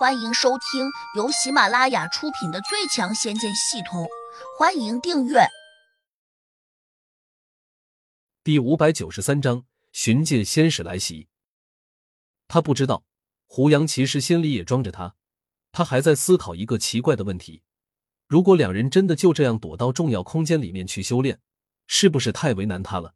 欢迎收听由喜马拉雅出品的《最强仙剑系统》，欢迎订阅。第五百九十三章：寻界仙使来袭。他不知道，胡杨其实心里也装着他。他还在思考一个奇怪的问题：如果两人真的就这样躲到重要空间里面去修炼，是不是太为难他了？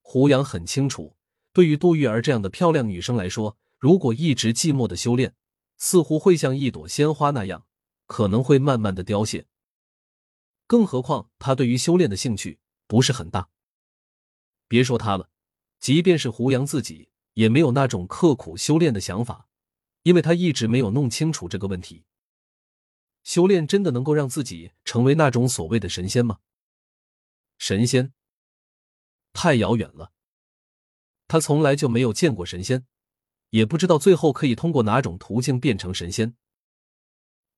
胡杨很清楚，对于杜玉儿这样的漂亮女生来说，如果一直寂寞的修炼，似乎会像一朵鲜花那样，可能会慢慢的凋谢。更何况他对于修炼的兴趣不是很大。别说他了，即便是胡杨自己，也没有那种刻苦修炼的想法，因为他一直没有弄清楚这个问题：修炼真的能够让自己成为那种所谓的神仙吗？神仙太遥远了，他从来就没有见过神仙。也不知道最后可以通过哪种途径变成神仙，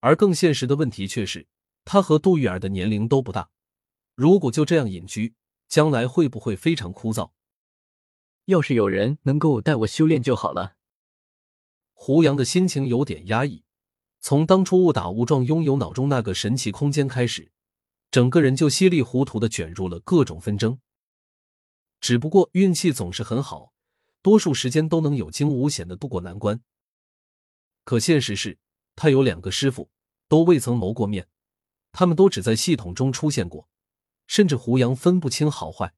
而更现实的问题却是，他和杜玉儿的年龄都不大，如果就这样隐居，将来会不会非常枯燥？要是有人能够带我修炼就好了。胡杨的心情有点压抑，从当初误打误撞拥有脑中那个神奇空间开始，整个人就稀里糊涂的卷入了各种纷争。只不过运气总是很好。多数时间都能有惊无险的度过难关，可现实是，他有两个师傅，都未曾谋过面，他们都只在系统中出现过，甚至胡杨分不清好坏，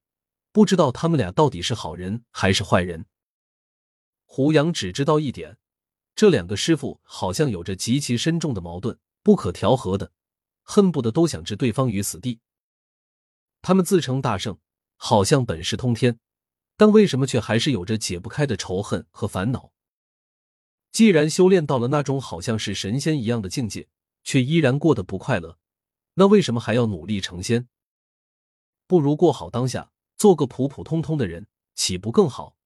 不知道他们俩到底是好人还是坏人。胡杨只知道一点，这两个师傅好像有着极其深重的矛盾，不可调和的，恨不得都想置对方于死地。他们自称大圣，好像本事通天。但为什么却还是有着解不开的仇恨和烦恼？既然修炼到了那种好像是神仙一样的境界，却依然过得不快乐，那为什么还要努力成仙？不如过好当下，做个普普通通的人，岂不更好？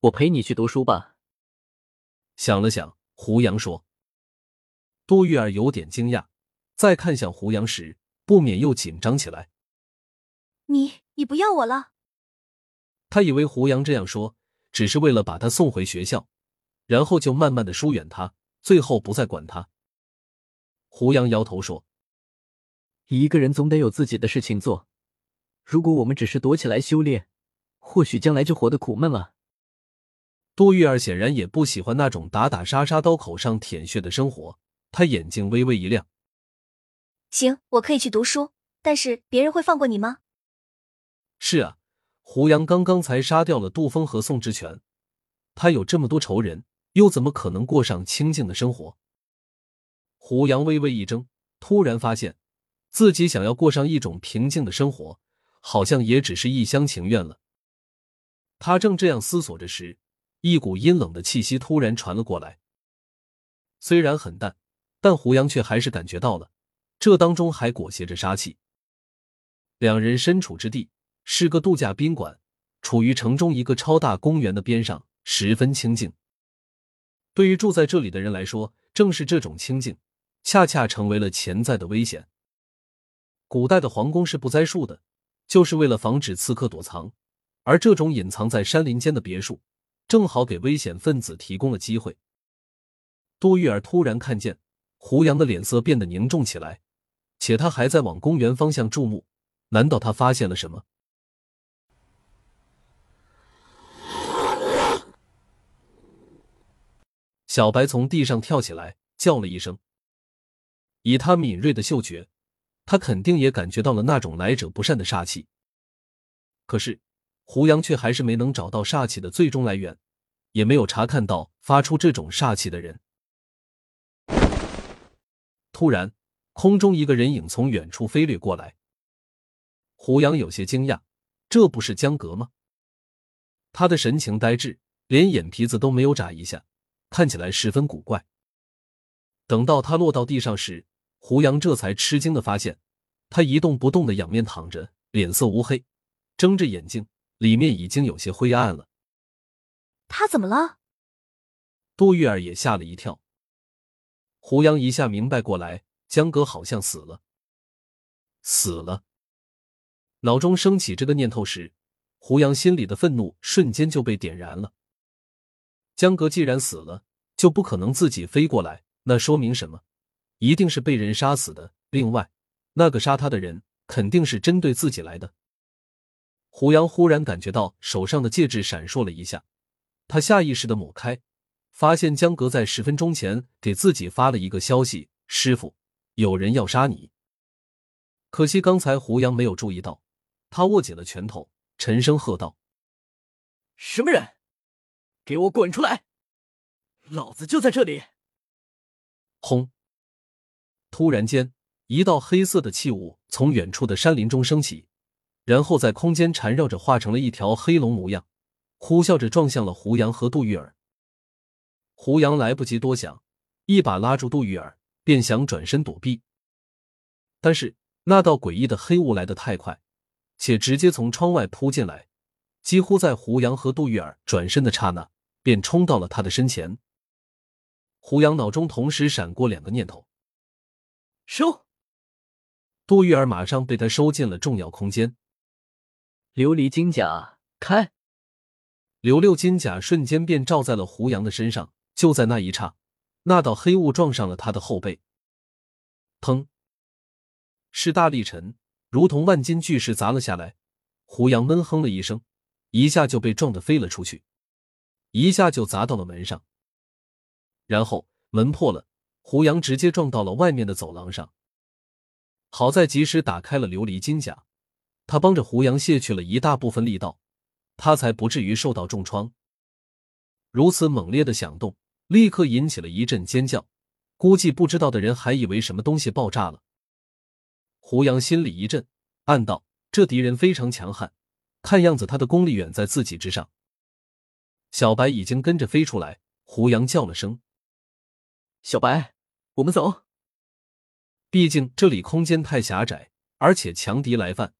我陪你去读书吧。想了想，胡杨说。杜玉儿有点惊讶，再看向胡杨时，不免又紧张起来。你，你不要我了？他以为胡杨这样说只是为了把他送回学校，然后就慢慢的疏远他，最后不再管他。胡杨摇头说：“一个人总得有自己的事情做，如果我们只是躲起来修炼，或许将来就活得苦闷了。”杜玉儿显然也不喜欢那种打打杀杀、刀口上舔血的生活，她眼睛微微一亮：“行，我可以去读书，但是别人会放过你吗？”“是啊。”胡杨刚刚才杀掉了杜峰和宋之权，他有这么多仇人，又怎么可能过上清静的生活？胡杨微微一怔，突然发现自己想要过上一种平静的生活，好像也只是一厢情愿了。他正这样思索着时，一股阴冷的气息突然传了过来，虽然很淡，但胡杨却还是感觉到了，这当中还裹挟着杀气。两人身处之地。是个度假宾馆，处于城中一个超大公园的边上，十分清静。对于住在这里的人来说，正是这种清静，恰恰成为了潜在的危险。古代的皇宫是不栽树的，就是为了防止刺客躲藏，而这种隐藏在山林间的别墅，正好给危险分子提供了机会。杜玉儿突然看见胡杨的脸色变得凝重起来，且他还在往公园方向注目，难道他发现了什么？小白从地上跳起来，叫了一声。以他敏锐的嗅觉，他肯定也感觉到了那种来者不善的煞气。可是胡杨却还是没能找到煞气的最终来源，也没有查看到发出这种煞气的人。突然，空中一个人影从远处飞掠过来。胡杨有些惊讶，这不是江阁吗？他的神情呆滞，连眼皮子都没有眨一下。看起来十分古怪。等到他落到地上时，胡杨这才吃惊的发现，他一动不动的仰面躺着，脸色乌黑，睁着眼睛，里面已经有些灰暗了。他怎么了？杜玉儿也吓了一跳。胡杨一下明白过来，江哥好像死了。死了。脑中升起这个念头时，胡杨心里的愤怒瞬间就被点燃了。江格既然死了，就不可能自己飞过来，那说明什么？一定是被人杀死的。另外，那个杀他的人肯定是针对自己来的。胡杨忽然感觉到手上的戒指闪烁了一下，他下意识的抹开，发现江格在十分钟前给自己发了一个消息：“师傅，有人要杀你。”可惜刚才胡杨没有注意到，他握紧了拳头，沉声喝道：“什么人？给我滚出来！老子就在这里！”轰！突然间，一道黑色的气雾从远处的山林中升起，然后在空间缠绕着，化成了一条黑龙模样，呼啸着撞向了胡杨和杜玉儿。胡杨来不及多想，一把拉住杜玉儿，便想转身躲避，但是。那道诡异的黑雾来得太快，且直接从窗外扑进来，几乎在胡杨和杜玉儿转身的刹那，便冲到了他的身前。胡杨脑中同时闪过两个念头：收。杜玉儿马上被他收进了重要空间。琉璃金甲开，琉六金甲瞬间便罩在了胡杨的身上。就在那一刹，那道黑雾撞上了他的后背，砰！是大力沉，如同万斤巨石砸了下来。胡杨闷哼了一声，一下就被撞得飞了出去，一下就砸到了门上，然后门破了，胡杨直接撞到了外面的走廊上。好在及时打开了琉璃金甲，他帮着胡杨卸去了一大部分力道，他才不至于受到重创。如此猛烈的响动，立刻引起了一阵尖叫，估计不知道的人还以为什么东西爆炸了。胡杨心里一震，暗道：“这敌人非常强悍，看样子他的功力远在自己之上。”小白已经跟着飞出来，胡杨叫了声：“小白，我们走。”毕竟这里空间太狭窄，而且强敌来犯，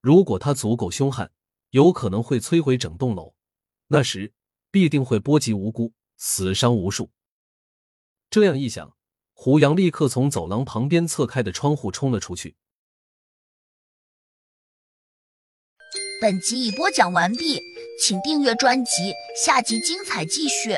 如果他足够凶悍，有可能会摧毁整栋楼，那时必定会波及无辜，死伤无数。这样一想，胡杨立刻从走廊旁边侧开的窗户冲了出去。本集已播讲完毕，请订阅专辑，下集精彩继续。